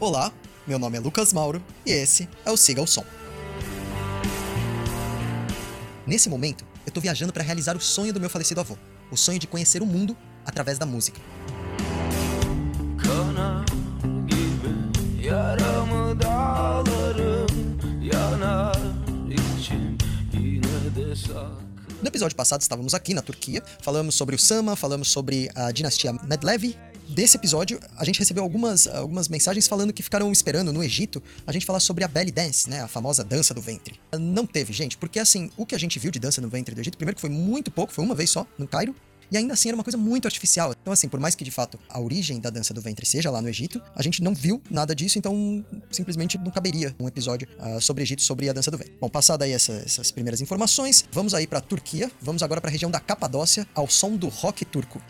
Olá, meu nome é Lucas Mauro e esse é o Siga o Som. Nesse momento, eu tô viajando para realizar o sonho do meu falecido avô, o sonho de conhecer o mundo através da música. Yanar yine de sakın No episódio passado estávamos aqui na Turquia, falamos sobre o Sama, falamos sobre a dinastia Medlevi. Desse episódio, a gente recebeu algumas, algumas mensagens falando que ficaram esperando no Egito a gente falar sobre a belly dance, né, a famosa dança do ventre. Não teve, gente, porque assim, o que a gente viu de dança no ventre do Egito, primeiro que foi muito pouco, foi uma vez só, no Cairo, e ainda assim era uma coisa muito artificial. Então, assim, por mais que de fato a origem da dança do ventre seja lá no Egito, a gente não viu nada disso, então simplesmente não caberia um episódio ah, sobre Egito, sobre a dança do ventre. Bom, passada aí essa- essas primeiras informações, vamos aí pra Turquia, vamos agora pra região da Capadócia, ao som do rock turco.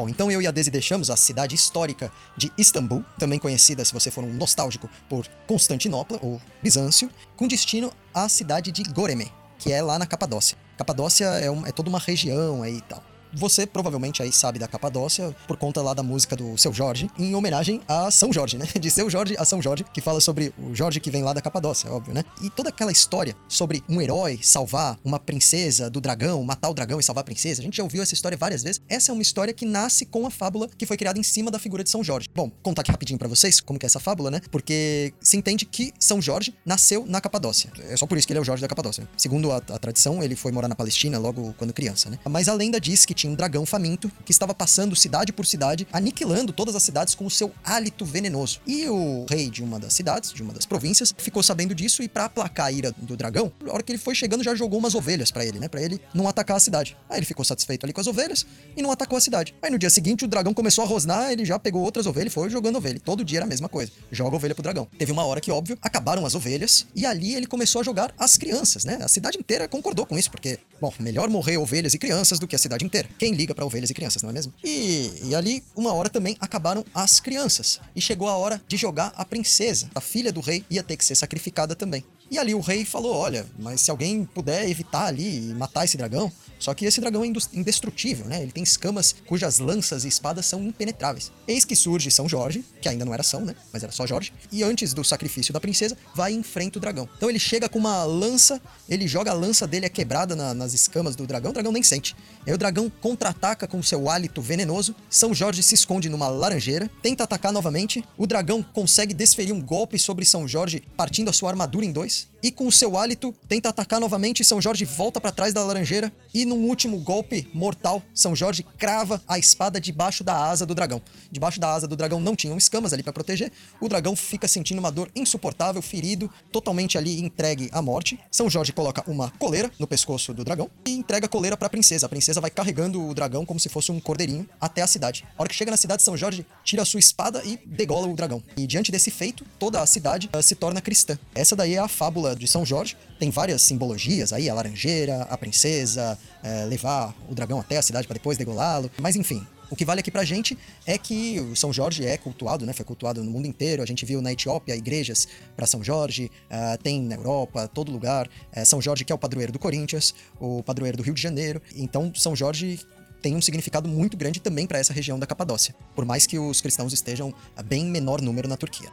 Bom, então eu e a Desi deixamos a cidade histórica de Istambul, também conhecida, se você for um nostálgico, por Constantinopla ou Bizâncio, com destino à cidade de Goreme, que é lá na Capadócia. Capadócia é, um- é toda uma região aí e tal. Você provavelmente aí sabe da Capadócia por conta lá da música do Seu Jorge, em homenagem a São Jorge, né? De Seu Jorge a São Jorge, que fala sobre o Jorge que vem lá da Capadócia, óbvio, né? E toda aquela história sobre um herói salvar uma princesa do dragão, matar o dragão e salvar a princesa, a gente já ouviu essa história várias vezes. Essa é uma história que nasce com a fábula que foi criada em cima da figura de São Jorge. Bom, contar aqui rapidinho pra vocês como que é essa fábula, né? Porque se entende que São Jorge nasceu na Capadócia. É só por isso que ele é o Jorge da Capadócia. Segundo a, a tradição, ele foi morar na Palestina logo quando criança, né? Mas a lenda diz que tinha um dragão faminto que estava passando cidade por cidade, aniquilando todas as cidades com o seu hálito venenoso. E o rei de uma das cidades, de uma das províncias, ficou sabendo disso e pra aplacar a ira do dragão, na hora que ele foi chegando já jogou umas ovelhas pra ele, né? Pra ele não atacar a cidade. Aí ele ficou satisfeito ali com as ovelhas e não atacou a cidade. Aí no dia seguinte o dragão começou a rosnar, ele já pegou outras ovelhas e foi jogando ovelha. Todo dia era a mesma coisa. Joga ovelha pro dragão. Teve uma hora que, óbvio, acabaram as ovelhas e ali ele começou a jogar as crianças, né? A cidade inteira concordou com isso, porque, bom, melhor morrer ovelhas e crianças do que a cidade inteira. Quem liga pra ovelhas e crianças, não é mesmo? E, e ali, uma hora também acabaram as crianças. E chegou a hora de jogar a princesa. A filha do rei ia ter que ser sacrificada também. E ali o rei falou: Olha, mas se alguém puder evitar ali e matar esse dragão. Só que esse dragão é indestrutível, né? Ele tem escamas cujas lanças e espadas são impenetráveis. Eis que surge São Jorge, que ainda não era São, né? Mas era só Jorge. E antes do sacrifício da princesa, vai e enfrenta o dragão. Então ele chega com uma lança, ele joga a lança dele, é quebrada na- nas escamas do dragão, o dragão nem sente. Aí o dragão contra-ataca com seu hálito venenoso. São Jorge se esconde numa laranjeira, tenta atacar novamente. O dragão consegue desferir um golpe sobre São Jorge, partindo a sua armadura em dois. E com o seu hálito, tenta atacar novamente. São Jorge volta pra trás da laranjeira. E num último golpe mortal, São Jorge crava a espada debaixo da asa do dragão. Debaixo da asa do dragão não tinham escamas ali pra proteger. O dragão fica sentindo uma dor insuportável, ferido, totalmente ali entregue à morte. São Jorge coloca uma coleira no pescoço do dragão e entrega a coleira pra princesa. A princesa vai carregando o dragão como se fosse um cordeirinho até a cidade. A hora que chega na cidade, São Jorge tira a sua espada e degola o dragão. E diante desse feito, toda a cidade ah, se torna cristã. Essa daí é a fábula de São Jorge. Tem várias simbologias aí, a laranjeira, a princesa, eh, levar o dragão até a cidade para depois degolá-lo. Mas enfim, o que vale aqui pra gente é que o São Jorge é cultuado, né? Foi cultuado no mundo inteiro. A gente viu na Etiópia igrejas para São Jorge, ah, tem na Europa, todo lugar. Eh, São Jorge que é o padroeiro do Corinthians, o padroeiro do Rio de Janeiro. Então, São Jorge tem um significado muito grande também para essa região da Capadócia, por mais que os cristãos estejam a bem menor número na Turquia.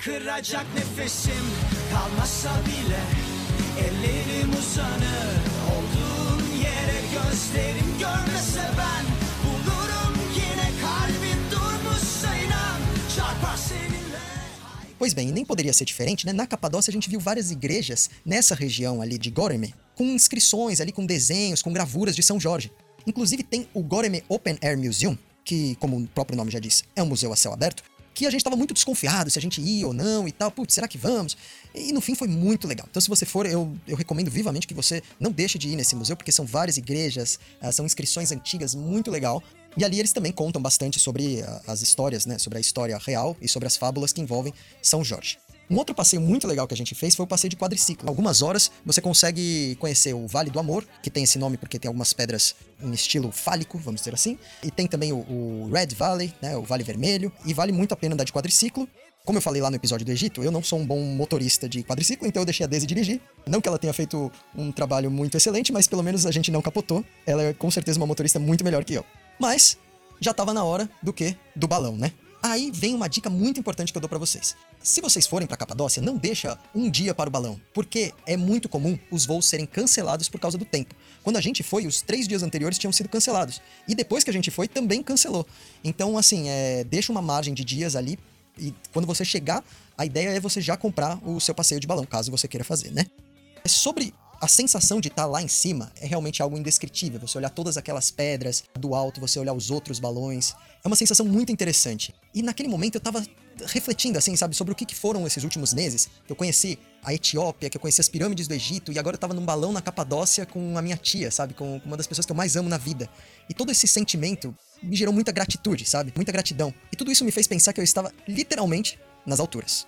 Haykıracak nefesim bile Ellerim uzanır olduğun yere Gözlerim görmese ben Bulurum yine durmuşsa inan Çarpar Pois bem, nem poderia ser diferente, né? Na Capadócia a gente viu várias igrejas nessa região ali de Goreme, com inscrições ali, com desenhos, com gravuras de São Jorge. Inclusive tem o Goreme Open Air Museum, que, como o próprio nome já diz, é um museu a céu aberto, que a gente estava muito desconfiado se a gente ia ou não e tal. Putz, será que vamos? E no fim foi muito legal. Então, se você for, eu, eu recomendo vivamente que você não deixe de ir nesse museu, porque são várias igrejas, ah, são inscrições antigas, muito legal. E ali eles também contam bastante sobre ah, as histórias, né? Sobre a história real e sobre as fábulas que envolvem São Jorge. Um outro passeio muito legal que a gente fez foi o passeio de quadriciclo. Algumas horas você consegue conhecer o Vale do Amor, que tem esse nome porque tem algumas pedras em estilo fálico, vamos dizer assim. E tem também o, o Red Valley, né, o Vale Vermelho. E vale muito a pena andar de quadriciclo. Como eu falei lá no episódio do Egito, eu não sou um bom motorista de quadriciclo, então eu deixei a Daisy dirigir. Não que ela tenha feito um trabalho muito excelente, mas pelo menos a gente não capotou. Ela é com certeza uma motorista muito melhor que eu. Mas já tava na hora do que? Do balão, né? Aí vem uma dica muito importante que eu dou para vocês. Se vocês forem para Capadócia, não deixa um dia para o balão, porque é muito comum os voos serem cancelados por causa do tempo. Quando a gente foi, os três dias anteriores tinham sido cancelados. E depois que a gente foi, também cancelou. Então, assim, é, deixa uma margem de dias ali. E quando você chegar, a ideia é você já comprar o seu passeio de balão, caso você queira fazer, né? É sobre a sensação de estar lá em cima é realmente algo indescritível. Você olhar todas aquelas pedras do alto, você olhar os outros balões. É uma sensação muito interessante. E naquele momento eu tava refletindo, assim, sabe, sobre o que, foram esses últimos meses. Eu conheci a Etiópia, que eu conheci as pirâmides do Egito, e agora eu tava num balão na Capadócia com a minha tia, sabe, com uma das pessoas que eu mais amo na vida. E todo esse sentimento me gerou muita gratitude, sabe, muita gratidão. E tudo isso me fez pensar que eu estava literalmente nas alturas.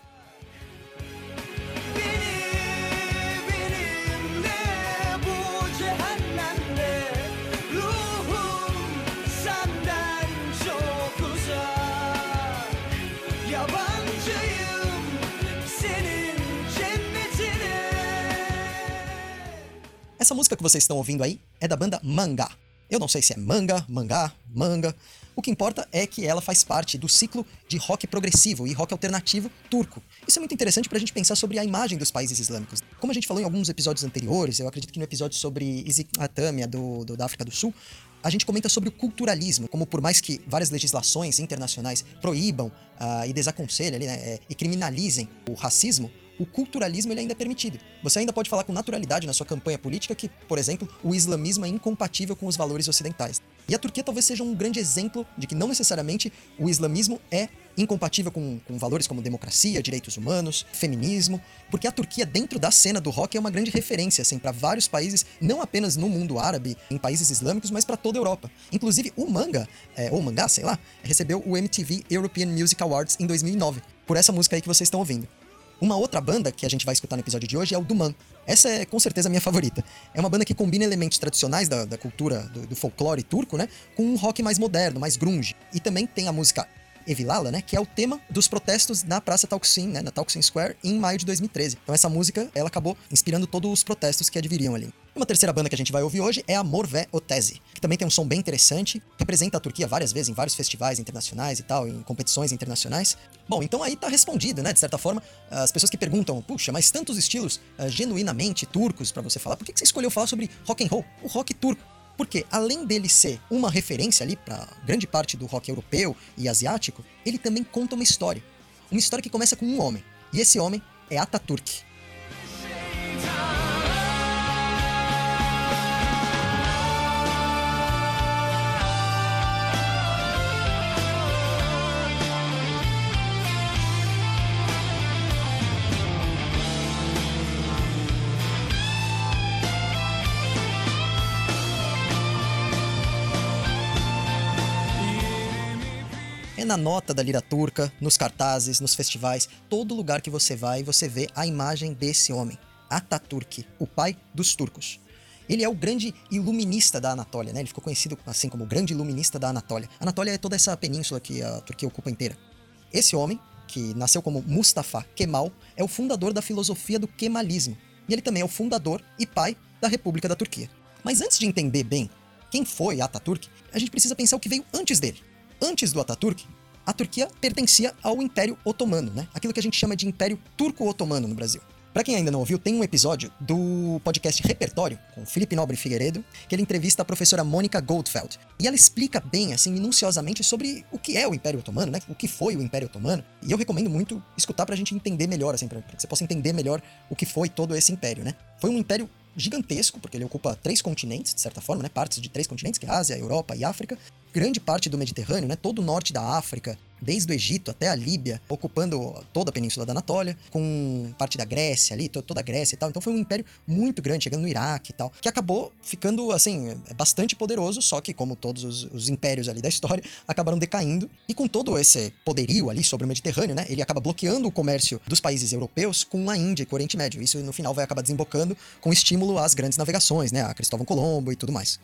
Essa música que vocês estão ouvindo aí é da banda Manga. Eu não sei se é manga, mangá, manga. O que importa é que ela faz parte do ciclo de rock progressivo e rock alternativo turco. Isso é muito interessante para a gente pensar sobre a imagem dos países islâmicos. Como a gente falou em alguns episódios anteriores, eu acredito que no episódio sobre Isicatamia do, do, da África do Sul, a gente comenta sobre o culturalismo, como por mais que várias legislações internacionais proíbam uh, e desaconselhem né, é, e criminalizem o racismo, o culturalismo ele ainda é permitido. Você ainda pode falar com naturalidade na sua campanha política que, por exemplo, o islamismo é incompatível com os valores ocidentais. E a Turquia talvez seja um grande exemplo de que não necessariamente o islamismo é incompatível com, com valores como democracia, direitos humanos, feminismo, porque a Turquia, dentro da cena do rock, é uma grande referência assim, para vários países, não apenas no mundo árabe, em países islâmicos, mas para toda a Europa. Inclusive, o manga, é, ou mangá, sei lá, recebeu o MTV European Music Awards em 2009, por essa música aí que vocês estão ouvindo. Uma outra banda que a gente vai escutar no episódio de hoje é o Duman. Essa é com certeza a minha favorita. É uma banda que combina elementos tradicionais da, da cultura do, do folclore turco, né? Com um rock mais moderno, mais grunge. E também tem a música Evilala, né, que é o tema dos protestos na Praça Taksim, né, na Taksim Square, em maio de 2013. Então essa música, ela acabou inspirando todos os protestos que adviriam ali. Uma terceira banda que a gente vai ouvir hoje é a Morvé Otese, que também tem um som bem interessante, representa a Turquia várias vezes em vários festivais internacionais e tal, em competições internacionais. Bom, então aí tá respondido, né, de certa forma, as pessoas que perguntam, puxa, mas tantos estilos uh, genuinamente turcos para você falar, por que, que você escolheu falar sobre rock and roll, o rock turco? Porque além dele ser uma referência ali para grande parte do rock europeu e asiático, ele também conta uma história. Uma história que começa com um homem. E esse homem é Ataturk. Na nota da lira turca, nos cartazes, nos festivais, todo lugar que você vai, você vê a imagem desse homem, Ataturk, o pai dos turcos. Ele é o grande iluminista da Anatólia, né? Ele ficou conhecido assim como o grande iluminista da Anatólia. A Anatólia é toda essa península que a Turquia ocupa inteira. Esse homem, que nasceu como Mustafa Kemal, é o fundador da filosofia do Kemalismo. E ele também é o fundador e pai da República da Turquia. Mas antes de entender bem quem foi Ataturk, a gente precisa pensar o que veio antes dele. Antes do Ataturk, a Turquia pertencia ao Império Otomano, né? Aquilo que a gente chama de Império Turco-Otomano no Brasil. Para quem ainda não ouviu, tem um episódio do podcast Repertório, com Felipe Nobre Figueiredo, que ele entrevista a professora Mônica Goldfeld. E ela explica bem, assim, minuciosamente sobre o que é o Império Otomano, né? O que foi o Império Otomano. E eu recomendo muito escutar pra gente entender melhor, assim, pra, que você possa entender melhor o que foi todo esse império, né? Foi um império gigantesco, porque ele ocupa três continentes, de certa forma, né? Partes de três continentes, que é Ásia, Europa e África. Grande parte do Mediterrâneo, né? Todo o norte da África, desde o Egito até a Líbia, ocupando toda a península da Anatólia, com parte da Grécia ali, toda a Grécia e tal. Então foi um império muito grande, chegando no Iraque e tal, que acabou ficando, assim, bastante poderoso, só que, como todos os, os impérios ali da história, acabaram decaindo. E com todo esse poderio ali sobre o Mediterrâneo, né, ele acaba bloqueando o comércio dos países europeus com a Índia e com o Oriente Médio. Isso, no final, vai acabar desembocando com estímulo às grandes navegações, né, a Cristóvão Colombo e tudo mais.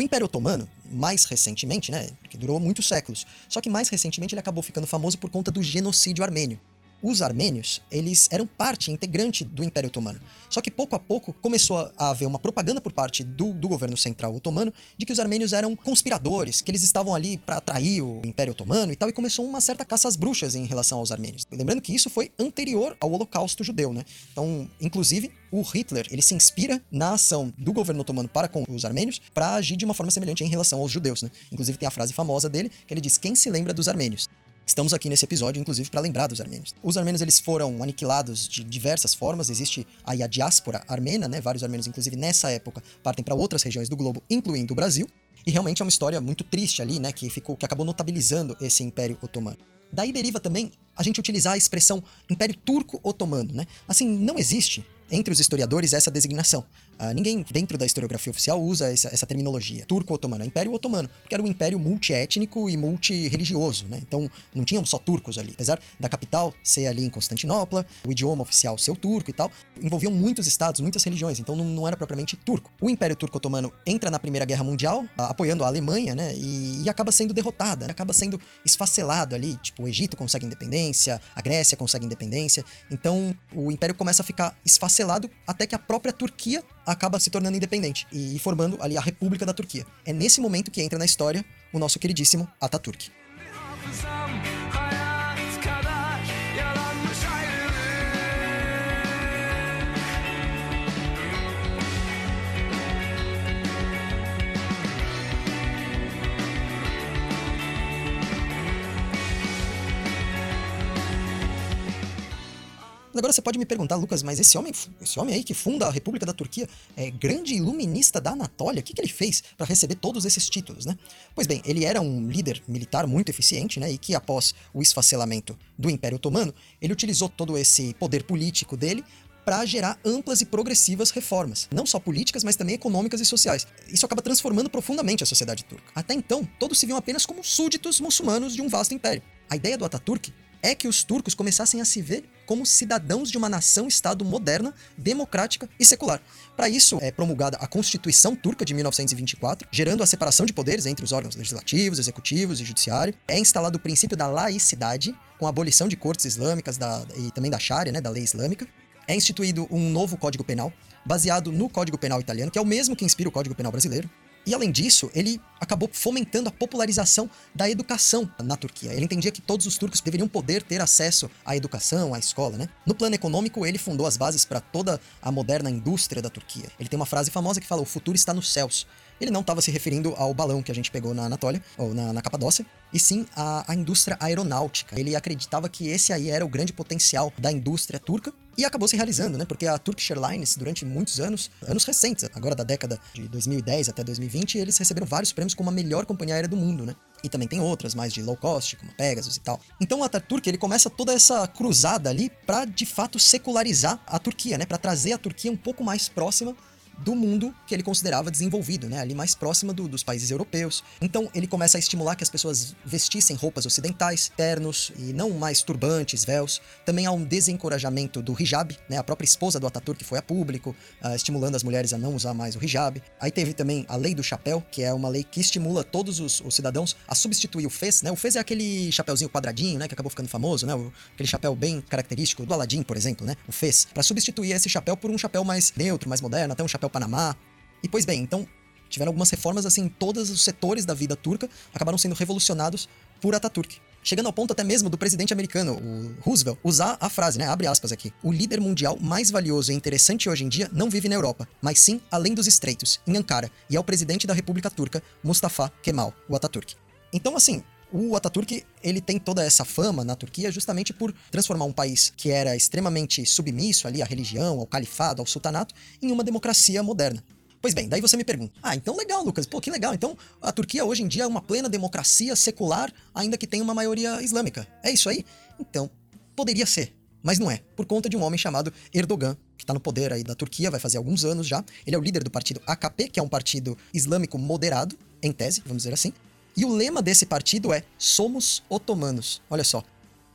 O Império Otomano, mais recentemente, né, que durou muitos séculos, só que mais recentemente ele acabou ficando famoso por conta do genocídio armênio os armênios, eles eram parte integrante do Império Otomano. Só que pouco a pouco começou a haver uma propaganda por parte do, do governo central otomano de que os armênios eram conspiradores, que eles estavam ali para atrair o Império Otomano e tal, e começou uma certa caça às bruxas em relação aos armênios. Lembrando que isso foi anterior ao Holocausto judeu, né? Então, inclusive, o Hitler, ele se inspira na ação do governo otomano para com os armênios para agir de uma forma semelhante em relação aos judeus, né? Inclusive tem a frase famosa dele, que ele diz: "Quem se lembra dos armênios?" Estamos aqui nesse episódio, inclusive, para lembrar dos armênios. Os armênios eles foram aniquilados de diversas formas. Existe aí a diáspora armena, né? Vários armênios, inclusive nessa época, partem para outras regiões do globo, incluindo o Brasil. E realmente é uma história muito triste ali, né? Que ficou, que acabou notabilizando esse Império Otomano. Daí deriva também a gente utilizar a expressão Império Turco-Otomano, né? Assim, não existe entre os historiadores essa designação. Uh, ninguém dentro da historiografia oficial usa essa, essa terminologia. Turco-otomano, é Império Otomano, porque era um império multiétnico e multirreligioso, né? Então não tinham só turcos ali. Apesar da capital ser ali em Constantinopla, o idioma oficial ser o turco e tal, envolviam muitos estados, muitas religiões, então não, não era propriamente turco. O Império Turco-Otomano entra na Primeira Guerra Mundial, uh, apoiando a Alemanha, né? E, e acaba sendo derrotada, né? acaba sendo esfacelado ali. Tipo, o Egito consegue independência, a Grécia consegue independência. Então o império começa a ficar esfacelado até que a própria Turquia acaba se tornando independente e formando ali a República da Turquia. É nesse momento que entra na história o nosso queridíssimo Atatürk. Agora você pode me perguntar, Lucas, mas esse homem, esse homem aí que funda a República da Turquia, é grande iluminista da Anatólia, o que, que ele fez para receber todos esses títulos, né? Pois bem, ele era um líder militar muito eficiente, né? E que após o esfacelamento do Império Otomano, ele utilizou todo esse poder político dele para gerar amplas e progressivas reformas, não só políticas, mas também econômicas e sociais. Isso acaba transformando profundamente a sociedade turca. Até então, todos se viam apenas como súditos muçulmanos de um vasto império. A ideia do Ataturk é que os turcos começassem a se ver como cidadãos de uma nação-estado moderna, democrática e secular. Para isso, é promulgada a Constituição Turca de 1924, gerando a separação de poderes entre os órgãos legislativos, executivos e judiciário. É instalado o princípio da laicidade, com a abolição de cortes islâmicas da, e também da Sharia, né, da lei islâmica. É instituído um novo Código Penal, baseado no Código Penal italiano, que é o mesmo que inspira o Código Penal brasileiro. E além disso, ele acabou fomentando a popularização da educação na Turquia. Ele entendia que todos os turcos deveriam poder ter acesso à educação, à escola, né? No plano econômico, ele fundou as bases para toda a moderna indústria da Turquia. Ele tem uma frase famosa que fala: "O futuro está nos céus". Ele não estava se referindo ao balão que a gente pegou na Anatólia, ou na, na Capadócia, e sim à, à indústria aeronáutica. Ele acreditava que esse aí era o grande potencial da indústria turca, e acabou se realizando, né? Porque a Turkish Airlines, durante muitos anos, anos recentes, agora da década de 2010 até 2020, eles receberam vários prêmios como a melhor companhia aérea do mundo, né? E também tem outras, mais de low cost, como Pegasus e tal. Então o Ataturk, ele começa toda essa cruzada ali para de fato secularizar a Turquia, né? Para trazer a Turquia um pouco mais próxima do mundo que ele considerava desenvolvido, né? Ali mais próxima do, dos países europeus. Então ele começa a estimular que as pessoas vestissem roupas ocidentais, ternos e não mais turbantes, véus. Também há um desencorajamento do hijab, né? A própria esposa do Ataturk foi a público, uh, estimulando as mulheres a não usar mais o hijab. Aí teve também a lei do chapéu, que é uma lei que estimula todos os, os cidadãos a substituir o fez, né? O fez é aquele chapéuzinho quadradinho, né? Que acabou ficando famoso, né? O, aquele chapéu bem característico do Aladdin, por exemplo, né? O fez. Para substituir esse chapéu por um chapéu mais neutro, mais moderno, até um chapéu Panamá. E pois bem, então tiveram algumas reformas assim, todos os setores da vida turca acabaram sendo revolucionados por Ataturk. Chegando ao ponto até mesmo do presidente americano, o Roosevelt, usar a frase, né? Abre aspas aqui. O líder mundial mais valioso e interessante hoje em dia não vive na Europa, mas sim além dos estreitos, em Ankara, e é o presidente da República Turca, Mustafa Kemal, o Ataturk. Então, assim, o Ataturk, ele tem toda essa fama na Turquia justamente por transformar um país que era extremamente submisso ali à religião, ao califado, ao sultanato, em uma democracia moderna. Pois bem, daí você me pergunta: ah, então legal, Lucas, pô, que legal. Então a Turquia hoje em dia é uma plena democracia secular, ainda que tenha uma maioria islâmica. É isso aí? Então, poderia ser, mas não é, por conta de um homem chamado Erdogan, que está no poder aí da Turquia, vai fazer alguns anos já. Ele é o líder do partido AKP, que é um partido islâmico moderado, em tese, vamos dizer assim. E o lema desse partido é Somos Otomanos. Olha só.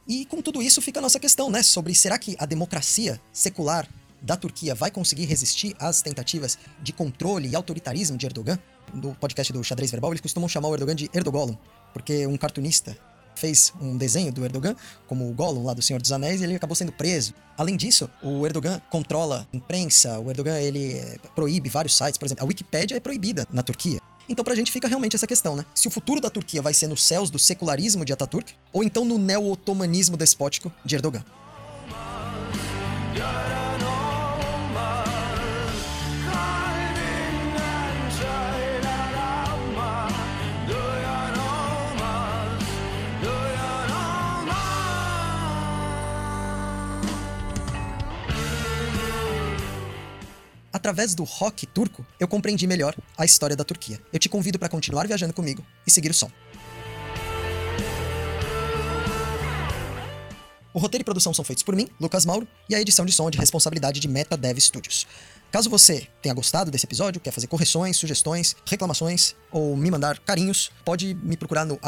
E com tudo isso fica a nossa questão, né? Sobre será que a democracia secular da Turquia vai conseguir resistir às tentativas de controle e autoritarismo de Erdogan? No podcast do Xadrez Verbal, eles costumam chamar o Erdogan de Erdogolum, porque um cartunista fez um desenho do Erdogan, como o Gollum lá do Senhor dos Anéis, e ele acabou sendo preso. Além disso, o Erdogan controla a imprensa, o Erdogan ele eh, proíbe vários sites, por exemplo, a Wikipédia é proibida na Turquia. Então pra gente fica realmente essa questão, né? Se o futuro da Turquia vai ser nos céus do secularismo de Ataturk, ou então no neo-otomanismo despótico de Erdogan. Através do rock turco, eu compreendi melhor a história da Turquia. Eu te convido para continuar viajando comigo e seguir o som. O roteiro e produção são feitos por mim, Lucas Mauro, e a edição de som é de responsabilidade de Meta Dev Studios. Caso você tenha gostado desse episódio, quer fazer correções, sugestões, reclamações ou me mandar carinhos, pode me procurar no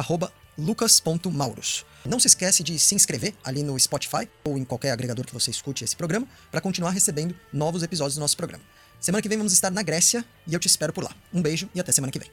lucas.mauros. Não se esquece de se inscrever ali no Spotify ou em qualquer agregador que você escute esse programa para continuar recebendo novos episódios do nosso programa. Semana que vem vamos estar na Grécia e eu te espero por lá. Um beijo e até semana que vem.